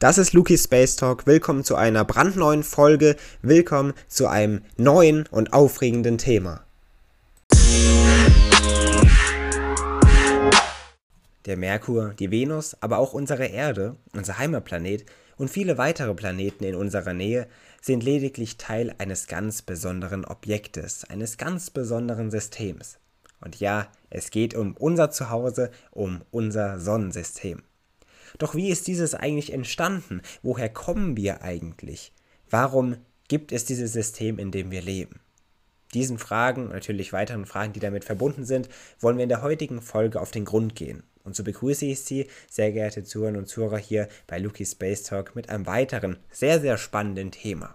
Das ist Luki Space Talk. Willkommen zu einer brandneuen Folge. Willkommen zu einem neuen und aufregenden Thema. Der Merkur, die Venus, aber auch unsere Erde, unser Heimatplanet und viele weitere Planeten in unserer Nähe sind lediglich Teil eines ganz besonderen Objektes, eines ganz besonderen Systems. Und ja, es geht um unser Zuhause, um unser Sonnensystem. Doch wie ist dieses eigentlich entstanden? Woher kommen wir eigentlich? Warum gibt es dieses System, in dem wir leben? Diesen Fragen und natürlich weiteren Fragen, die damit verbunden sind, wollen wir in der heutigen Folge auf den Grund gehen. Und so begrüße ich Sie, sehr geehrte Zuhörer und Zuhörer, hier bei Luki Space Talk mit einem weiteren, sehr, sehr spannenden Thema.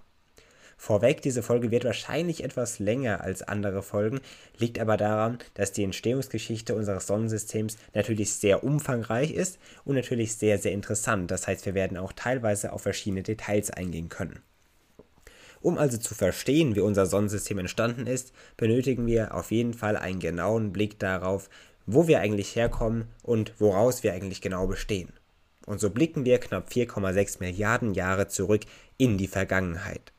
Vorweg, diese Folge wird wahrscheinlich etwas länger als andere Folgen, liegt aber daran, dass die Entstehungsgeschichte unseres Sonnensystems natürlich sehr umfangreich ist und natürlich sehr, sehr interessant. Das heißt, wir werden auch teilweise auf verschiedene Details eingehen können. Um also zu verstehen, wie unser Sonnensystem entstanden ist, benötigen wir auf jeden Fall einen genauen Blick darauf, wo wir eigentlich herkommen und woraus wir eigentlich genau bestehen. Und so blicken wir knapp 4,6 Milliarden Jahre zurück in die Vergangenheit.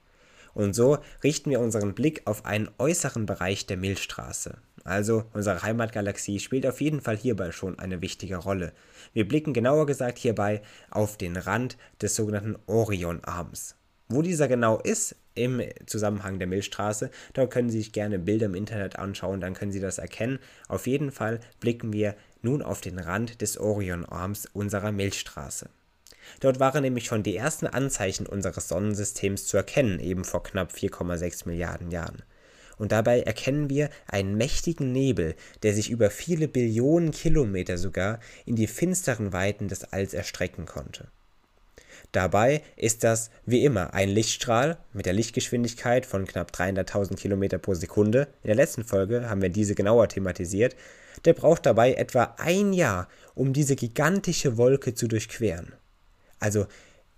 Und so richten wir unseren Blick auf einen äußeren Bereich der Milchstraße. Also unsere Heimatgalaxie spielt auf jeden Fall hierbei schon eine wichtige Rolle. Wir blicken genauer gesagt hierbei auf den Rand des sogenannten Orionarms. Wo dieser genau ist im Zusammenhang der Milchstraße, da können Sie sich gerne Bilder im Internet anschauen, dann können Sie das erkennen. Auf jeden Fall blicken wir nun auf den Rand des Orionarms unserer Milchstraße. Dort waren nämlich schon die ersten Anzeichen unseres Sonnensystems zu erkennen, eben vor knapp 4,6 Milliarden Jahren. Und dabei erkennen wir einen mächtigen Nebel, der sich über viele Billionen Kilometer sogar in die finsteren Weiten des Alls erstrecken konnte. Dabei ist das wie immer ein Lichtstrahl mit der Lichtgeschwindigkeit von knapp 300.000 km pro Sekunde. In der letzten Folge haben wir diese genauer thematisiert. Der braucht dabei etwa ein Jahr, um diese gigantische Wolke zu durchqueren. Also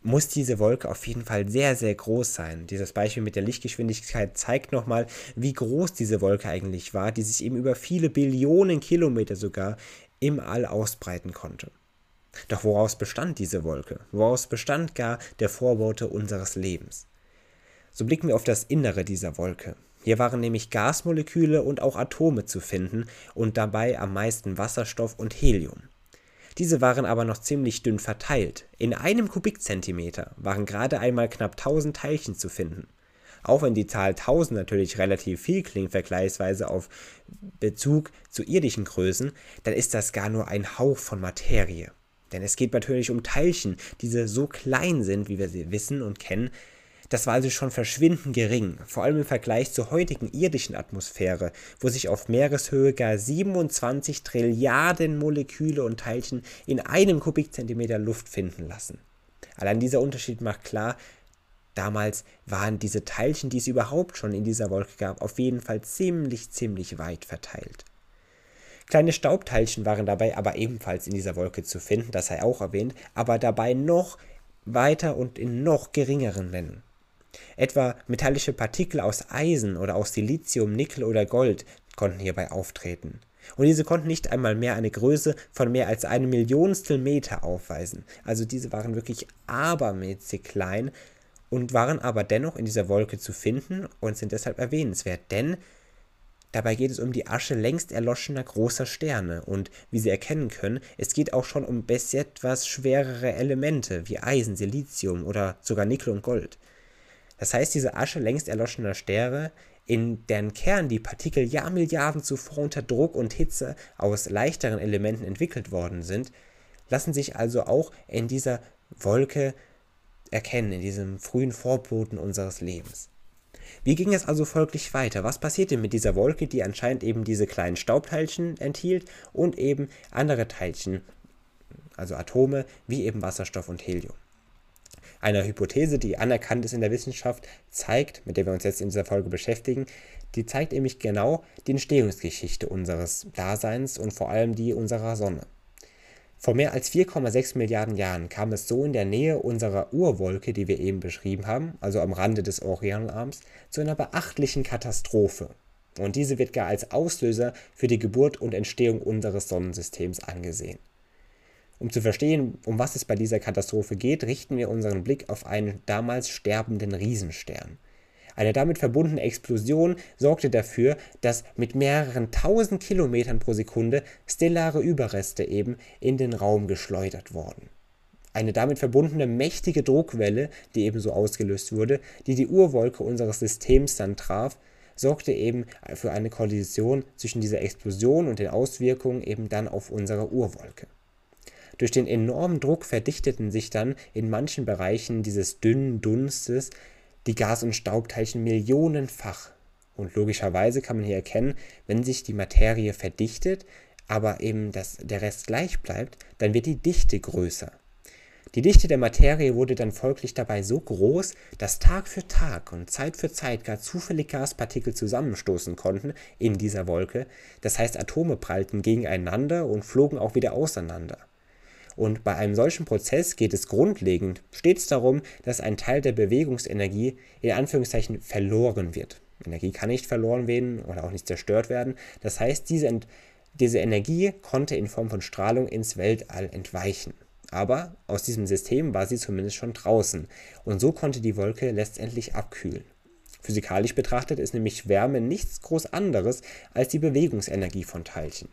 muss diese Wolke auf jeden Fall sehr, sehr groß sein. Dieses Beispiel mit der Lichtgeschwindigkeit zeigt nochmal, wie groß diese Wolke eigentlich war, die sich eben über viele Billionen Kilometer sogar im All ausbreiten konnte. Doch woraus bestand diese Wolke? Woraus bestand gar der Vorbote unseres Lebens? So blicken wir auf das Innere dieser Wolke. Hier waren nämlich Gasmoleküle und auch Atome zu finden und dabei am meisten Wasserstoff und Helium. Diese waren aber noch ziemlich dünn verteilt. In einem Kubikzentimeter waren gerade einmal knapp 1000 Teilchen zu finden. Auch wenn die Zahl 1000 natürlich relativ viel klingt vergleichsweise auf Bezug zu irdischen Größen, dann ist das gar nur ein Hauch von Materie. Denn es geht natürlich um Teilchen, die so klein sind, wie wir sie wissen und kennen, das war also schon verschwindend gering, vor allem im Vergleich zur heutigen irdischen Atmosphäre, wo sich auf Meereshöhe gar 27 Trilliarden Moleküle und Teilchen in einem Kubikzentimeter Luft finden lassen. Allein dieser Unterschied macht klar, damals waren diese Teilchen, die es überhaupt schon in dieser Wolke gab, auf jeden Fall ziemlich, ziemlich weit verteilt. Kleine Staubteilchen waren dabei aber ebenfalls in dieser Wolke zu finden, das sei auch erwähnt, aber dabei noch weiter und in noch geringeren Mengen. Etwa metallische Partikel aus Eisen oder aus Silizium, Nickel oder Gold konnten hierbei auftreten. Und diese konnten nicht einmal mehr eine Größe von mehr als einem Millionstel Meter aufweisen. Also diese waren wirklich abermäßig klein und waren aber dennoch in dieser Wolke zu finden und sind deshalb erwähnenswert, denn Dabei geht es um die Asche längst erloschener großer Sterne und wie Sie erkennen können, es geht auch schon um etwas schwerere Elemente wie Eisen, Silizium oder sogar Nickel und Gold. Das heißt, diese Asche längst erloschener Sterne, in deren Kern die Partikel Jahrmilliarden zuvor unter Druck und Hitze aus leichteren Elementen entwickelt worden sind, lassen sich also auch in dieser Wolke erkennen, in diesem frühen Vorboten unseres Lebens. Wie ging es also folglich weiter? Was passierte mit dieser Wolke, die anscheinend eben diese kleinen Staubteilchen enthielt und eben andere Teilchen, also Atome, wie eben Wasserstoff und Helium? Einer Hypothese, die anerkannt ist in der Wissenschaft, zeigt, mit der wir uns jetzt in dieser Folge beschäftigen, die zeigt nämlich genau die Entstehungsgeschichte unseres Daseins und vor allem die unserer Sonne. Vor mehr als 4,6 Milliarden Jahren kam es so in der Nähe unserer Urwolke, die wir eben beschrieben haben, also am Rande des Orionarms, zu einer beachtlichen Katastrophe. Und diese wird gar als Auslöser für die Geburt und Entstehung unseres Sonnensystems angesehen. Um zu verstehen, um was es bei dieser Katastrophe geht, richten wir unseren Blick auf einen damals sterbenden Riesenstern. Eine damit verbundene Explosion sorgte dafür, dass mit mehreren tausend Kilometern pro Sekunde stellare Überreste eben in den Raum geschleudert wurden. Eine damit verbundene mächtige Druckwelle, die ebenso ausgelöst wurde, die die Urwolke unseres Systems dann traf, sorgte eben für eine Kollision zwischen dieser Explosion und den Auswirkungen eben dann auf unsere Urwolke. Durch den enormen Druck verdichteten sich dann in manchen Bereichen dieses dünnen Dunstes die Gas- und Staubteilchen millionenfach. Und logischerweise kann man hier erkennen, wenn sich die Materie verdichtet, aber eben das, der Rest gleich bleibt, dann wird die Dichte größer. Die Dichte der Materie wurde dann folglich dabei so groß, dass Tag für Tag und Zeit für Zeit gar zufällig Gaspartikel zusammenstoßen konnten in dieser Wolke, das heißt Atome prallten gegeneinander und flogen auch wieder auseinander. Und bei einem solchen Prozess geht es grundlegend stets darum, dass ein Teil der Bewegungsenergie in Anführungszeichen verloren wird. Energie kann nicht verloren werden oder auch nicht zerstört werden. Das heißt, diese, diese Energie konnte in Form von Strahlung ins Weltall entweichen. Aber aus diesem System war sie zumindest schon draußen und so konnte die Wolke letztendlich abkühlen. Physikalisch betrachtet ist nämlich Wärme nichts groß anderes als die Bewegungsenergie von Teilchen.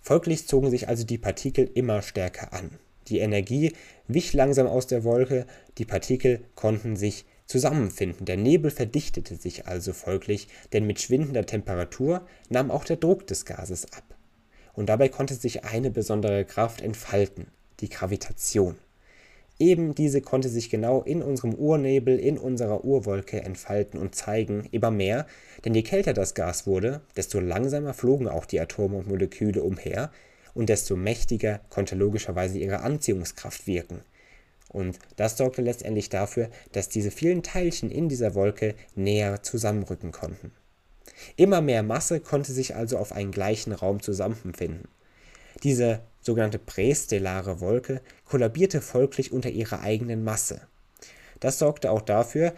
Folglich zogen sich also die Partikel immer stärker an. Die Energie wich langsam aus der Wolke, die Partikel konnten sich zusammenfinden, der Nebel verdichtete sich also folglich, denn mit schwindender Temperatur nahm auch der Druck des Gases ab. Und dabei konnte sich eine besondere Kraft entfalten, die Gravitation. Eben diese konnte sich genau in unserem Urnebel, in unserer Urwolke entfalten und zeigen, immer mehr, denn je kälter das Gas wurde, desto langsamer flogen auch die Atome und Moleküle umher und desto mächtiger konnte logischerweise ihre Anziehungskraft wirken. Und das sorgte letztendlich dafür, dass diese vielen Teilchen in dieser Wolke näher zusammenrücken konnten. Immer mehr Masse konnte sich also auf einen gleichen Raum zusammenfinden. Diese sogenannte prästellare Wolke kollabierte folglich unter ihrer eigenen Masse. Das sorgte auch dafür,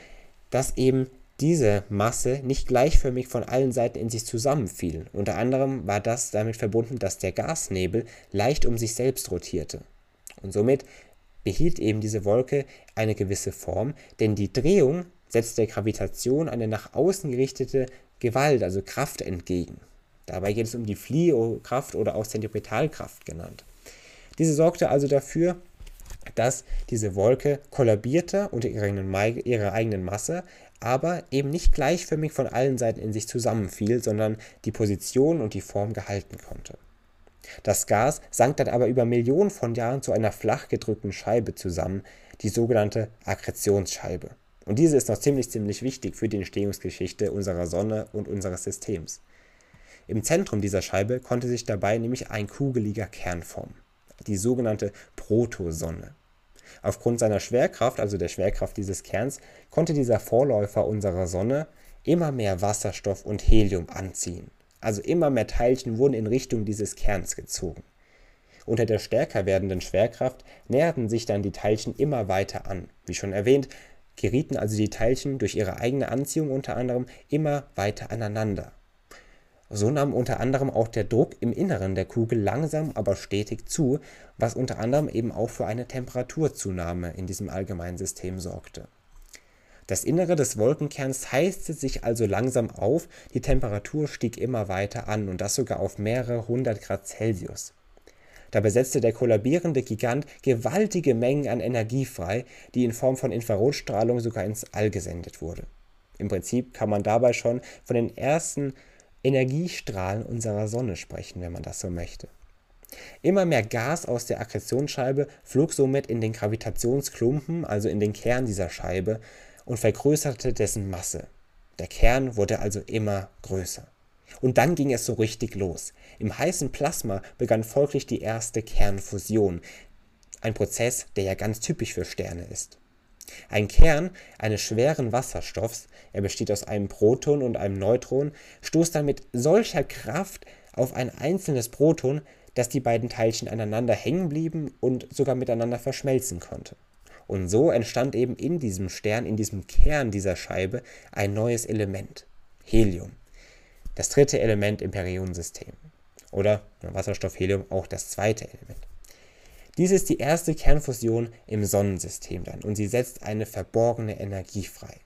dass eben diese Masse nicht gleichförmig von allen Seiten in sich zusammenfiel. Unter anderem war das damit verbunden, dass der Gasnebel leicht um sich selbst rotierte. Und somit behielt eben diese Wolke eine gewisse Form, denn die Drehung setzt der Gravitation eine nach außen gerichtete Gewalt, also Kraft entgegen. Dabei geht es um die Fliehkraft oder auch Zentripetalkraft genannt. Diese sorgte also dafür, dass diese Wolke kollabierte unter ihrer eigenen Masse, aber eben nicht gleichförmig von allen Seiten in sich zusammenfiel, sondern die Position und die Form gehalten konnte. Das Gas sank dann aber über Millionen von Jahren zu einer flach gedrückten Scheibe zusammen, die sogenannte Akkretionsscheibe. Und diese ist noch ziemlich, ziemlich wichtig für die Entstehungsgeschichte unserer Sonne und unseres Systems. Im Zentrum dieser Scheibe konnte sich dabei nämlich ein kugeliger Kern formen, die sogenannte Protosonne. Aufgrund seiner Schwerkraft, also der Schwerkraft dieses Kerns, konnte dieser Vorläufer unserer Sonne immer mehr Wasserstoff und Helium anziehen. Also immer mehr Teilchen wurden in Richtung dieses Kerns gezogen. Unter der stärker werdenden Schwerkraft näherten sich dann die Teilchen immer weiter an. Wie schon erwähnt, gerieten also die Teilchen durch ihre eigene Anziehung unter anderem immer weiter aneinander. So nahm unter anderem auch der Druck im Inneren der Kugel langsam aber stetig zu, was unter anderem eben auch für eine Temperaturzunahme in diesem allgemeinen System sorgte. Das Innere des Wolkenkerns heizte sich also langsam auf, die Temperatur stieg immer weiter an und das sogar auf mehrere hundert Grad Celsius. Dabei setzte der kollabierende Gigant gewaltige Mengen an Energie frei, die in Form von Infrarotstrahlung sogar ins All gesendet wurde. Im Prinzip kann man dabei schon von den ersten Energiestrahlen unserer Sonne sprechen, wenn man das so möchte. Immer mehr Gas aus der Akkretionsscheibe flog somit in den Gravitationsklumpen, also in den Kern dieser Scheibe, und vergrößerte dessen Masse. Der Kern wurde also immer größer. Und dann ging es so richtig los. Im heißen Plasma begann folglich die erste Kernfusion, ein Prozess, der ja ganz typisch für Sterne ist. Ein Kern eines schweren Wasserstoffs, er besteht aus einem Proton und einem Neutron, stoßt dann mit solcher Kraft auf ein einzelnes Proton, dass die beiden Teilchen aneinander hängen blieben und sogar miteinander verschmelzen konnte. Und so entstand eben in diesem Stern, in diesem Kern dieser Scheibe, ein neues Element, Helium das dritte Element im Periodensystem. Oder Wasserstoff, Helium auch das zweite Element. Dies ist die erste Kernfusion im Sonnensystem dann und sie setzt eine verborgene Energie frei.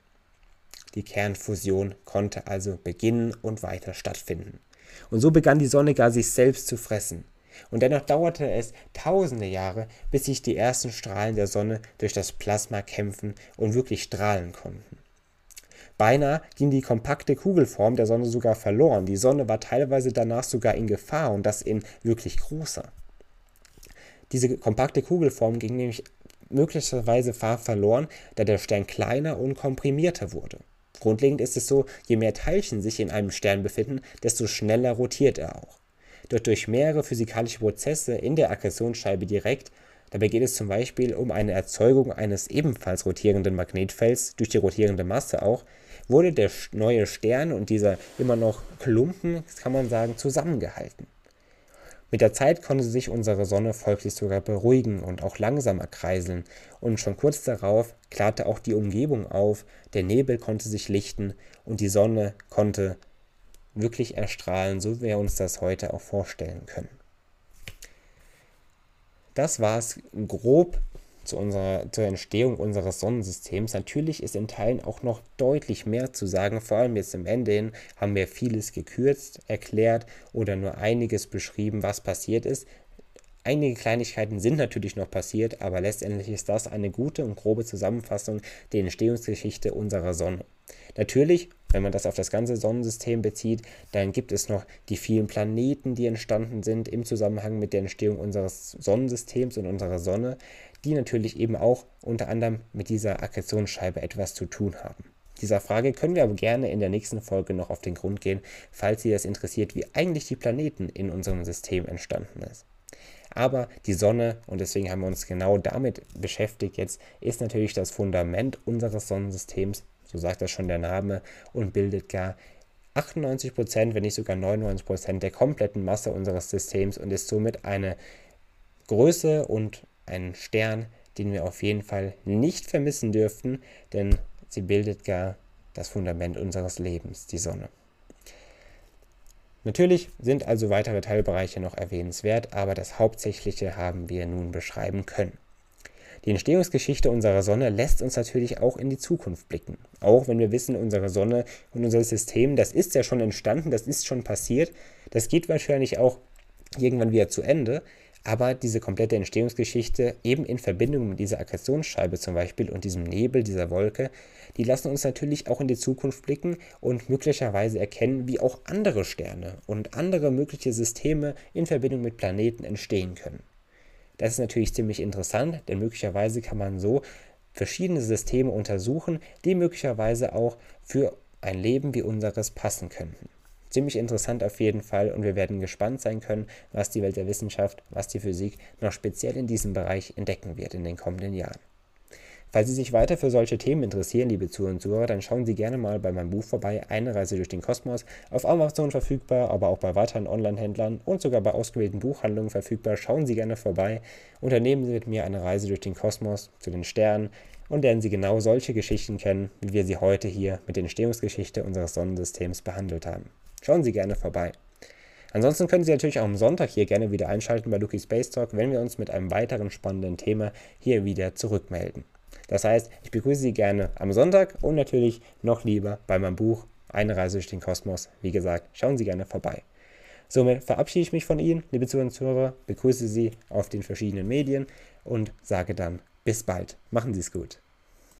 Die Kernfusion konnte also beginnen und weiter stattfinden. Und so begann die Sonne gar sich selbst zu fressen. Und dennoch dauerte es tausende Jahre, bis sich die ersten Strahlen der Sonne durch das Plasma kämpfen und wirklich strahlen konnten. Beinahe ging die kompakte Kugelform der Sonne sogar verloren. Die Sonne war teilweise danach sogar in Gefahr und das in wirklich großer. Diese kompakte Kugelform ging nämlich möglicherweise verloren, da der Stern kleiner und komprimierter wurde. Grundlegend ist es so, je mehr Teilchen sich in einem Stern befinden, desto schneller rotiert er auch. Doch durch mehrere physikalische Prozesse in der Akkretionsscheibe direkt, dabei geht es zum Beispiel um eine Erzeugung eines ebenfalls rotierenden Magnetfelds durch die rotierende Masse auch, wurde der neue Stern und dieser immer noch Klumpen, kann man sagen, zusammengehalten. Mit der Zeit konnte sich unsere Sonne folglich sogar beruhigen und auch langsamer kreiseln, und schon kurz darauf klarte auch die Umgebung auf, der Nebel konnte sich lichten und die Sonne konnte wirklich erstrahlen, so wie wir uns das heute auch vorstellen können. Das war es grob zu unserer, zur Entstehung unseres Sonnensystems. Natürlich ist in Teilen auch noch deutlich mehr zu sagen. Vor allem jetzt im Ende hin haben wir vieles gekürzt, erklärt oder nur einiges beschrieben, was passiert ist. Einige Kleinigkeiten sind natürlich noch passiert, aber letztendlich ist das eine gute und grobe Zusammenfassung der Entstehungsgeschichte unserer Sonne. Natürlich, wenn man das auf das ganze Sonnensystem bezieht, dann gibt es noch die vielen Planeten, die entstanden sind im Zusammenhang mit der Entstehung unseres Sonnensystems und unserer Sonne die natürlich eben auch unter anderem mit dieser Akkretionsscheibe etwas zu tun haben. Dieser Frage können wir aber gerne in der nächsten Folge noch auf den Grund gehen, falls Sie das interessiert, wie eigentlich die Planeten in unserem System entstanden ist. Aber die Sonne, und deswegen haben wir uns genau damit beschäftigt jetzt, ist natürlich das Fundament unseres Sonnensystems, so sagt das schon der Name, und bildet gar 98%, wenn nicht sogar 99% der kompletten Masse unseres Systems und ist somit eine Größe und einen Stern, den wir auf jeden Fall nicht vermissen dürften, denn sie bildet gar das Fundament unseres Lebens, die Sonne. Natürlich sind also weitere Teilbereiche noch erwähnenswert, aber das Hauptsächliche haben wir nun beschreiben können. Die Entstehungsgeschichte unserer Sonne lässt uns natürlich auch in die Zukunft blicken. Auch wenn wir wissen, unsere Sonne und unser System, das ist ja schon entstanden, das ist schon passiert, das geht wahrscheinlich auch irgendwann wieder zu Ende, aber diese komplette Entstehungsgeschichte eben in Verbindung mit dieser Akkretionsscheibe zum Beispiel und diesem Nebel, dieser Wolke, die lassen uns natürlich auch in die Zukunft blicken und möglicherweise erkennen, wie auch andere Sterne und andere mögliche Systeme in Verbindung mit Planeten entstehen können. Das ist natürlich ziemlich interessant, denn möglicherweise kann man so verschiedene Systeme untersuchen, die möglicherweise auch für ein Leben wie unseres passen könnten ziemlich interessant auf jeden Fall und wir werden gespannt sein können, was die Welt der Wissenschaft, was die Physik noch speziell in diesem Bereich entdecken wird in den kommenden Jahren. Falls Sie sich weiter für solche Themen interessieren, liebe Zuhörer und Zuhörer, dann schauen Sie gerne mal bei meinem Buch vorbei, Eine Reise durch den Kosmos, auf Amazon verfügbar, aber auch bei weiteren Online-Händlern und sogar bei ausgewählten Buchhandlungen verfügbar. Schauen Sie gerne vorbei, unternehmen Sie mit mir eine Reise durch den Kosmos, zu den Sternen und lernen Sie genau solche Geschichten kennen, wie wir sie heute hier mit der Entstehungsgeschichte unseres Sonnensystems behandelt haben. Schauen Sie gerne vorbei. Ansonsten können Sie natürlich auch am Sonntag hier gerne wieder einschalten bei Lucky Space Talk, wenn wir uns mit einem weiteren spannenden Thema hier wieder zurückmelden. Das heißt, ich begrüße Sie gerne am Sonntag und natürlich noch lieber bei meinem Buch Eine Reise durch den Kosmos. Wie gesagt, schauen Sie gerne vorbei. Somit verabschiede ich mich von Ihnen, liebe Zuhörer und Zuhörer, begrüße Sie auf den verschiedenen Medien und sage dann bis bald. Machen Sie es gut.